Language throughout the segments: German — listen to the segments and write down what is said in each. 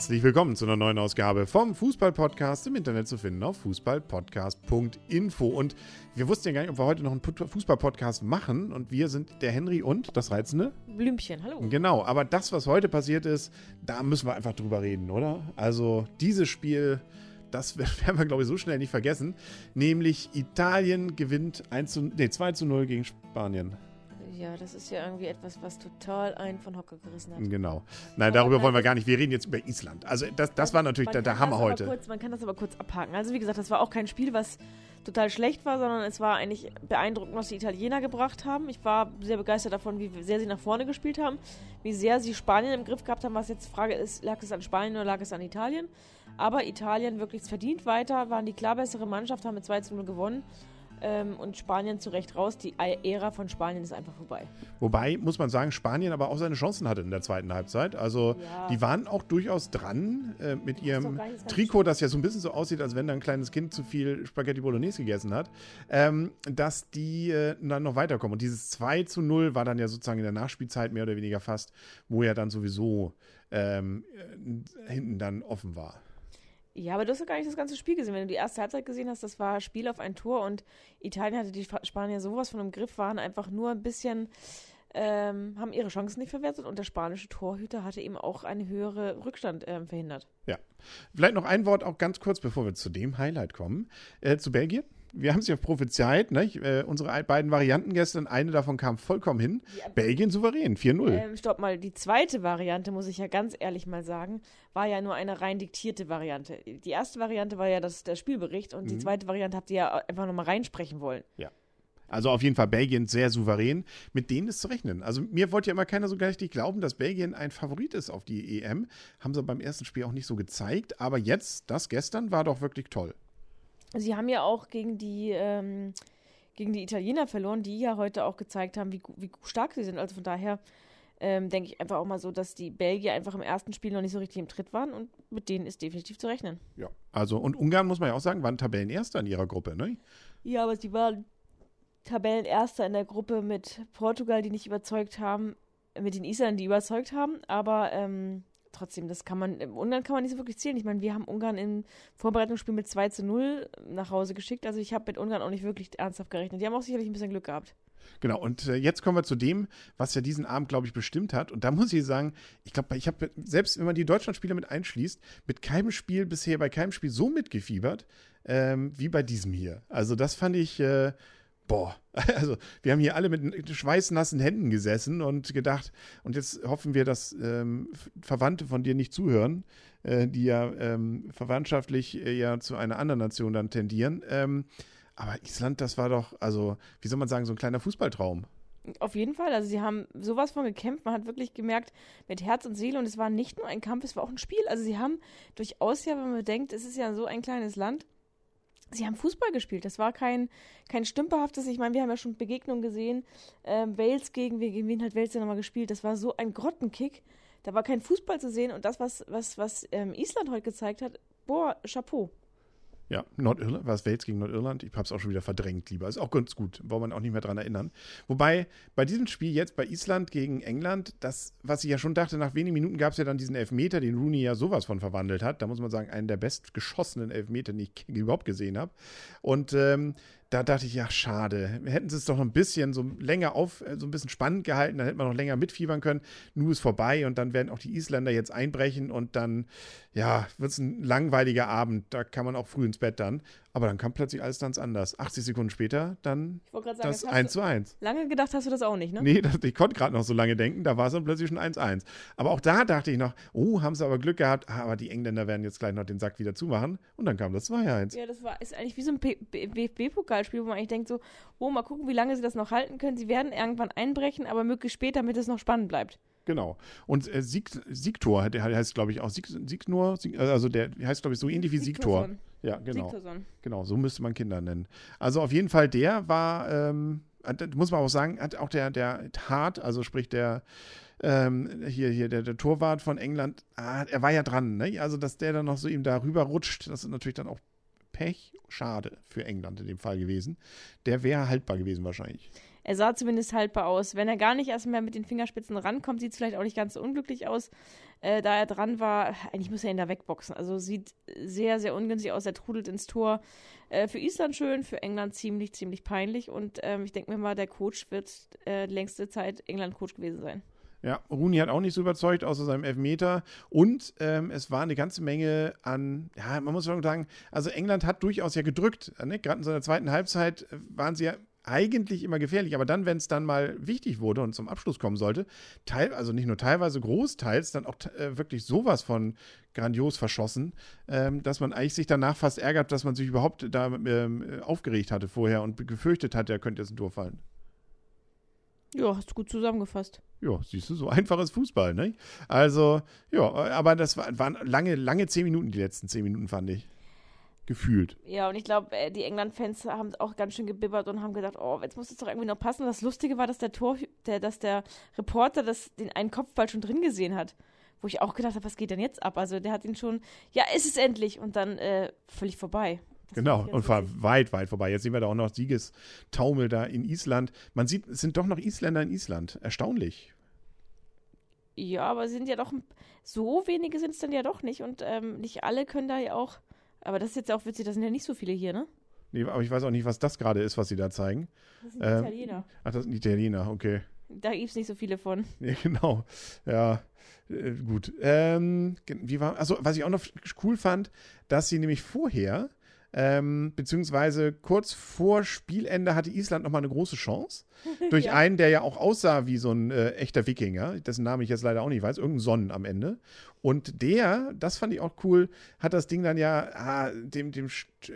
Herzlich willkommen zu einer neuen Ausgabe vom Fußball-Podcast im Internet zu finden auf fußballpodcast.info. Und wir wussten ja gar nicht, ob wir heute noch einen Fußball-Podcast machen. Und wir sind der Henry und das Reizende Blümchen. Hallo. Genau, aber das, was heute passiert ist, da müssen wir einfach drüber reden, oder? Also dieses Spiel, das werden wir, glaube ich, so schnell nicht vergessen. Nämlich Italien gewinnt 1 zu, nee, 2 zu 0 gegen Spanien. Ja, das ist ja irgendwie etwas, was total einen von Hocker gerissen hat. Genau. Nein, darüber wollen wir gar nicht. Wir reden jetzt über Island. Also das, das war natürlich der, der Hammer heute. Kurz, man kann das aber kurz abhaken. Also wie gesagt, das war auch kein Spiel, was total schlecht war, sondern es war eigentlich beeindruckend, was die Italiener gebracht haben. Ich war sehr begeistert davon, wie sehr sie nach vorne gespielt haben, wie sehr sie Spanien im Griff gehabt haben. Was jetzt Frage ist, lag es an Spanien oder lag es an Italien? Aber Italien wirklich verdient weiter, waren die klar bessere Mannschaft, haben mit 2 zu 0 gewonnen. Ähm, und Spanien zu Recht raus. Die Ära von Spanien ist einfach vorbei. Wobei, muss man sagen, Spanien aber auch seine Chancen hatte in der zweiten Halbzeit. Also Ja. die waren auch durchaus dran äh, mit ihrem Trikot, das ja so ein bisschen so aussieht, als wenn da ein kleines Kind zu viel Spaghetti Bolognese gegessen hat, ähm, dass die äh, dann noch weiterkommen. Und dieses 2 zu 0 war dann ja sozusagen in der Nachspielzeit mehr oder weniger fast, wo ja dann sowieso ähm, äh, hinten dann offen war. Ja, aber du hast ja gar nicht das ganze Spiel gesehen. Wenn du die erste Halbzeit gesehen hast, das war Spiel auf ein Tor und Italien hatte die Spa- Spanier sowas von im Griff, waren einfach nur ein bisschen, ähm, haben ihre Chancen nicht verwertet und der spanische Torhüter hatte eben auch einen höheren Rückstand ähm, verhindert. Ja. Vielleicht noch ein Wort auch ganz kurz, bevor wir zu dem Highlight kommen, äh, zu Belgien. Wir haben es ja prophezeit, ne? äh, unsere beiden Varianten gestern, eine davon kam vollkommen hin. Belgien souverän, 4-0. Ähm, stopp mal, die zweite Variante, muss ich ja ganz ehrlich mal sagen, war ja nur eine rein diktierte Variante. Die erste Variante war ja das, der Spielbericht und die zweite Variante habt ihr ja einfach nochmal reinsprechen wollen. Ja. Also auf jeden Fall Belgien sehr souverän. Mit denen ist zu rechnen. Also mir wollte ja immer keiner so richtig glauben, dass Belgien ein Favorit ist auf die EM. Haben sie beim ersten Spiel auch nicht so gezeigt. Aber jetzt, das gestern, war doch wirklich toll. Sie haben ja auch gegen die, ähm, gegen die Italiener verloren, die ja heute auch gezeigt haben, wie, wie stark sie sind. Also von daher ähm, denke ich einfach auch mal so, dass die Belgier einfach im ersten Spiel noch nicht so richtig im Tritt waren und mit denen ist definitiv zu rechnen. Ja. Also, und Ungarn, muss man ja auch sagen, waren Tabellenerster in ihrer Gruppe, ne? Ja, aber sie waren Tabellenerster in der Gruppe mit Portugal, die nicht überzeugt haben, mit den Isländern, die überzeugt haben, aber ähm, trotzdem, das kann man, Ungarn kann man nicht so wirklich zählen. Ich meine, wir haben Ungarn im Vorbereitungsspiel mit 2 zu 0 nach Hause geschickt, also ich habe mit Ungarn auch nicht wirklich ernsthaft gerechnet. Die haben auch sicherlich ein bisschen Glück gehabt. Genau, und äh, jetzt kommen wir zu dem, was ja diesen Abend, glaube ich, bestimmt hat. Und da muss ich sagen, ich glaube, ich habe, selbst wenn man die Deutschlandspiele mit einschließt, mit keinem Spiel bisher, bei keinem Spiel so mitgefiebert, ähm, wie bei diesem hier. Also das fand ich, äh, boah, also wir haben hier alle mit schweißnassen Händen gesessen und gedacht, und jetzt hoffen wir, dass ähm, Verwandte von dir nicht zuhören, äh, die ja ähm, verwandtschaftlich äh, ja zu einer anderen Nation dann tendieren. Ähm, aber Island, das war doch, also, wie soll man sagen, so ein kleiner Fußballtraum. Auf jeden Fall, also sie haben sowas von gekämpft, man hat wirklich gemerkt, mit Herz und Seele und es war nicht nur ein Kampf, es war auch ein Spiel. Also sie haben durchaus ja, wenn man denkt, es ist ja so ein kleines Land, sie haben Fußball gespielt. Das war kein, kein stümperhaftes, ich meine, wir haben ja schon Begegnungen gesehen, ähm, Wales gegen, gegen wen hat Wales denn nochmal gespielt? Das war so ein Grottenkick, da war kein Fußball zu sehen und das, was, was, was ähm, Island heute gezeigt hat, boah, Chapeau. Ja, Nordirland, war es Wales gegen Nordirland? Ich habe es auch schon wieder verdrängt, lieber. Ist auch ganz gut, braucht man auch nicht mehr dran erinnern. Wobei, bei diesem Spiel jetzt bei Island gegen England, das, was ich ja schon dachte, nach wenigen Minuten gab es ja dann diesen Elfmeter, den Rooney ja sowas von verwandelt hat. Da muss man sagen, einen der bestgeschossenen Elfmeter, den ich überhaupt gesehen habe. Und ähm, da dachte ich, ja, schade. Hätten sie es doch noch ein bisschen so länger auf, äh, so ein bisschen spannend gehalten, dann hätte man noch länger mitfiebern können. Nu ist vorbei und dann werden auch die Isländer jetzt einbrechen und dann, ja, wird es ein langweiliger Abend. Da kann man auch früh ins Bett dann. Aber dann kam plötzlich alles ganz anders. 80 Sekunden später dann sagen, das hast 1 du, zu 1. lange gedacht hast du das auch nicht, ne? Nee, das, ich konnte gerade noch so lange denken, da war es dann plötzlich schon 1-1. Aber auch da dachte ich noch, oh, haben sie aber Glück gehabt, ah, aber die Engländer werden jetzt gleich noch den Sack wieder zumachen. Und dann kam das 2-1. Ja, das war, ist eigentlich wie so ein WFB-Pokalspiel, wo man eigentlich denkt so, oh, mal gucken, wie lange sie das noch halten können. Sie werden irgendwann einbrechen, aber möglichst spät, damit es noch spannend bleibt. Genau. Und äh, Sieg, Siegtor, der heißt, glaube ich, auch Sieg, Siegnor, Sieg, also der heißt, glaube ich, so ähnlich wie Siegtor. Sigtorsson. Ja, genau. Sigtorsson. Genau, so müsste man Kinder nennen. Also auf jeden Fall, der war, ähm, muss man auch sagen, hat auch der, der Hart, also sprich der, ähm, hier, hier, der, der Torwart von England, ah, er war ja dran, ne? Also, dass der dann noch so ihm da rüber rutscht, das ist natürlich dann auch Pech, schade für England in dem Fall gewesen. Der wäre haltbar gewesen wahrscheinlich. Er sah zumindest haltbar aus. Wenn er gar nicht erst mehr mit den Fingerspitzen rankommt, sieht es vielleicht auch nicht ganz so unglücklich aus. Äh, da er dran war, eigentlich muss er ihn da wegboxen. Also sieht sehr, sehr ungünstig aus. Er trudelt ins Tor. Äh, für Island schön, für England ziemlich, ziemlich peinlich. Und ähm, ich denke mir mal, der Coach wird äh, längste Zeit England-Coach gewesen sein. Ja, Rooney hat auch nicht so überzeugt, außer seinem Elfmeter. Und ähm, es war eine ganze Menge an, ja, man muss schon sagen, also England hat durchaus ja gedrückt. Ne? Gerade in seiner zweiten Halbzeit waren sie ja eigentlich immer gefährlich, aber dann, wenn es dann mal wichtig wurde und zum Abschluss kommen sollte, teil, also nicht nur teilweise, großteils dann auch äh, wirklich sowas von grandios verschossen, ähm, dass man eigentlich sich danach fast ärgert, dass man sich überhaupt da ähm, aufgeregt hatte vorher und gefürchtet hat, er könnte jetzt ein Tor fallen. Ja, hast du gut zusammengefasst. Ja, siehst du, so einfaches Fußball, ne? Also, ja, aber das war, waren lange, lange zehn Minuten, die letzten zehn Minuten, fand ich gefühlt. Ja, und ich glaube, äh, die England-Fans haben auch ganz schön gebibbert und haben gedacht, oh, jetzt muss es doch irgendwie noch passen. Das Lustige war, dass der Tor, der, dass der Reporter das, den einen Kopfball schon drin gesehen hat. Wo ich auch gedacht habe, was geht denn jetzt ab? Also der hat ihn schon, ja, ist es endlich und dann äh, völlig vorbei. Das genau, und war weit, weit vorbei. Jetzt sehen wir da auch noch Siegestaumel da in Island. Man sieht, es sind doch noch Isländer in Island. Erstaunlich. Ja, aber sind ja doch, so wenige sind es dann ja doch nicht und ähm, nicht alle können da ja auch aber das ist jetzt auch witzig, das sind ja nicht so viele hier, ne? Nee, aber ich weiß auch nicht, was das gerade ist, was sie da zeigen. Das sind ähm, Italiener. Ach, das sind Italiener, okay. Da gibt es nicht so viele von. Nee, genau. Ja, äh, gut. Ähm, wie war, also, was ich auch noch cool fand, dass sie nämlich vorher ähm, beziehungsweise kurz vor Spielende hatte Island nochmal eine große Chance. Durch ja. einen, der ja auch aussah wie so ein äh, echter Wikinger, dessen Name ich jetzt leider auch nicht weiß, irgendein Sonnen am Ende. Und der, das fand ich auch cool, hat das Ding dann ja ah, dem, dem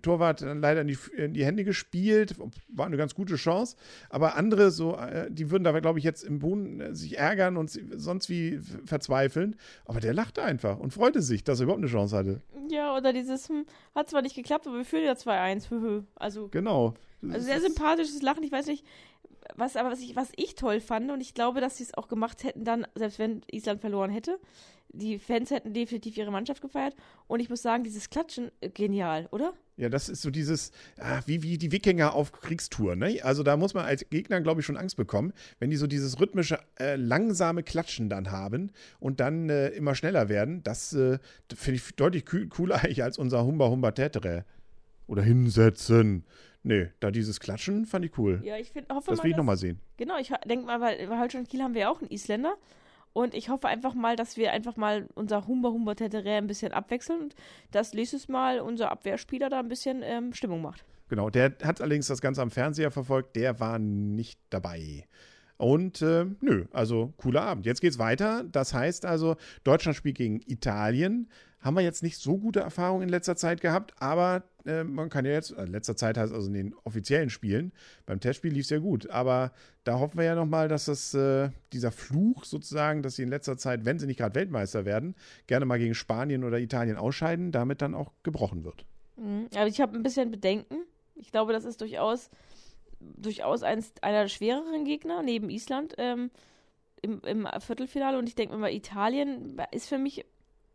Torwart dann leider in die, in die, Hände gespielt. War eine ganz gute Chance. Aber andere, so, äh, die würden da, glaube ich, jetzt im Boden äh, sich ärgern und sonst wie verzweifeln. Aber der lachte einfach und freute sich, dass er überhaupt eine Chance hatte. Ja, oder dieses, hm, hat zwar nicht geklappt, aber wir führen ja 2-1. Also, genau. Also sehr sympathisches Lachen. Ich weiß nicht, was aber was ich, was ich toll fand und ich glaube, dass sie es auch gemacht hätten dann, selbst wenn Island verloren hätte, die Fans hätten definitiv ihre Mannschaft gefeiert. Und ich muss sagen, dieses Klatschen, äh, genial, oder? Ja, das ist so dieses, ah, wie, wie die Wikinger auf Kriegstour. Ne? Also da muss man als Gegner, glaube ich, schon Angst bekommen, wenn die so dieses rhythmische, äh, langsame Klatschen dann haben und dann äh, immer schneller werden. Das äh, finde ich deutlich cooler eigentlich als unser Humba Humba Tetere. Oder hinsetzen. Nee, da dieses Klatschen fand ich cool. Ja, ich find, hoffe Das will ich nochmal sehen. Genau, ich denke mal, weil bei Holstein Kiel haben wir ja auch einen Isländer. Und ich hoffe einfach mal, dass wir einfach mal unser Humber Humber Tetere ein bisschen abwechseln und dass nächstes Mal unser Abwehrspieler da ein bisschen ähm, Stimmung macht. Genau, der hat allerdings das Ganze am Fernseher verfolgt, der war nicht dabei. Und äh, nö, also cooler Abend. Jetzt geht's weiter. Das heißt also, Deutschland spielt gegen Italien. Haben wir jetzt nicht so gute Erfahrungen in letzter Zeit gehabt, aber äh, man kann ja jetzt, in äh, letzter Zeit heißt also in den offiziellen Spielen, beim Testspiel lief es ja gut, aber da hoffen wir ja nochmal, dass das, äh, dieser Fluch sozusagen, dass sie in letzter Zeit, wenn sie nicht gerade Weltmeister werden, gerne mal gegen Spanien oder Italien ausscheiden, damit dann auch gebrochen wird. Mhm, aber ich habe ein bisschen Bedenken. Ich glaube, das ist durchaus, durchaus eins, einer der schwereren Gegner neben Island ähm, im, im Viertelfinale und ich denke mir mal, Italien ist für mich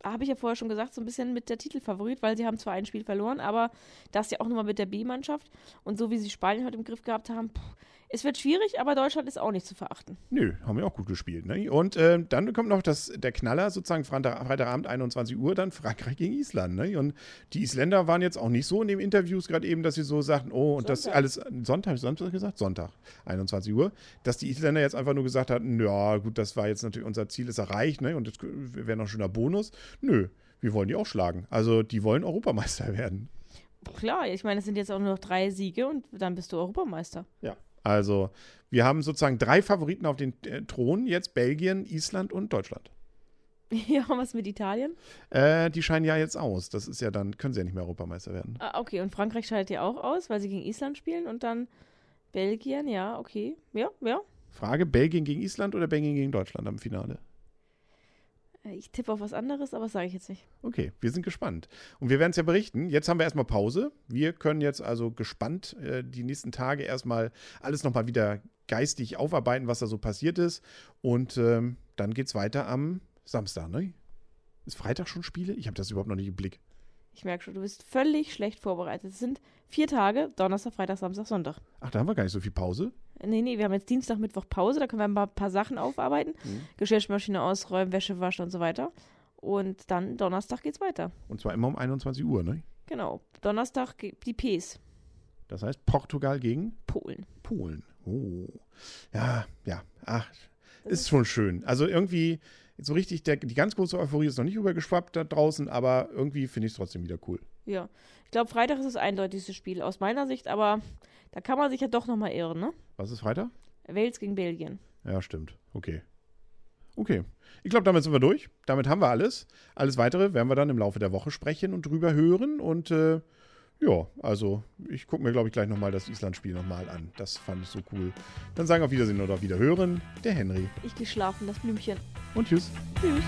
habe ich ja vorher schon gesagt, so ein bisschen mit der Titelfavorit, weil sie haben zwar ein Spiel verloren, aber das ja auch nochmal mit der B-Mannschaft. Und so wie sie Spanien heute im Griff gehabt haben, pff, es wird schwierig, aber Deutschland ist auch nicht zu verachten. Nö, haben wir auch gut gespielt. Ne? Und äh, dann kommt noch das, der Knaller, sozusagen Freitag, Freitagabend 21 Uhr, dann Frankreich gegen Island. Ne? Und die Isländer waren jetzt auch nicht so in den Interviews gerade eben, dass sie so sagten, oh, und Sonntag. das alles, Sonntag, Sonntag gesagt? Sonntag, 21 Uhr, dass die Isländer jetzt einfach nur gesagt hatten, ja gut, das war jetzt natürlich, unser Ziel ist erreicht, ne? und das wäre noch ein schöner Bonus. Nö, wir wollen die auch schlagen. Also die wollen Europameister werden. Klar, ich meine, es sind jetzt auch nur noch drei Siege und dann bist du Europameister. Ja, also, wir haben sozusagen drei Favoriten auf den äh, Thron, jetzt Belgien, Island und Deutschland. Ja, was mit Italien? Äh, die scheinen ja jetzt aus. Das ist ja dann, können sie ja nicht mehr Europameister werden. Ah, okay, und Frankreich scheidet ja auch aus, weil sie gegen Island spielen und dann Belgien, ja, okay. Ja, ja. Frage: Belgien gegen Island oder Belgien gegen Deutschland am Finale? Äh, ich tippe auf was anderes, aber das sage ich jetzt nicht. Okay, wir sind gespannt. Und wir werden es ja berichten. Jetzt haben wir erstmal Pause. Wir können jetzt also gespannt äh, die nächsten Tage erstmal alles nochmal wieder geistig aufarbeiten, was da so passiert ist. Und ähm, dann geht es weiter am Samstag, ne? Ist Freitag schon Spiele? Ich habe das überhaupt noch nicht im Blick. Ich merke schon, du bist völlig schlecht vorbereitet. Es sind vier Tage, Donnerstag, Freitag, Samstag, Sonntag. Ach, da haben wir gar nicht so viel Pause. Nee, nee, wir haben jetzt Dienstag, Mittwoch Pause, da können wir ein paar, paar Sachen aufarbeiten. Mhm. Geschirrmaschine ausräumen, Wäsche waschen und so weiter. Und dann Donnerstag geht's weiter. Und zwar immer um 21 Uhr, ne? Genau. Donnerstag die Ps. Das heißt Portugal gegen Polen. Polen. Oh. Ja, ja. Ach, ist schon schön. Also irgendwie, so richtig, der, die ganz große Euphorie ist noch nicht übergeschwappt da draußen, aber irgendwie finde ich es trotzdem wieder cool. Ja. Ich glaube, Freitag ist das eindeutigste Spiel aus meiner Sicht, aber da kann man sich ja doch nochmal irren, ne? Was ist Freitag? Wales gegen Belgien. Ja, stimmt. Okay. Okay. Ich glaube, damit sind wir durch. Damit haben wir alles. Alles weitere werden wir dann im Laufe der Woche sprechen und drüber hören. Und äh, ja, also ich gucke mir, glaube ich, gleich nochmal das Island-Spiel nochmal an. Das fand ich so cool. Dann sagen auf Wiedersehen oder auf Wiederhören der Henry. Ich gehe schlafen, das Blümchen. Und tschüss. Tschüss.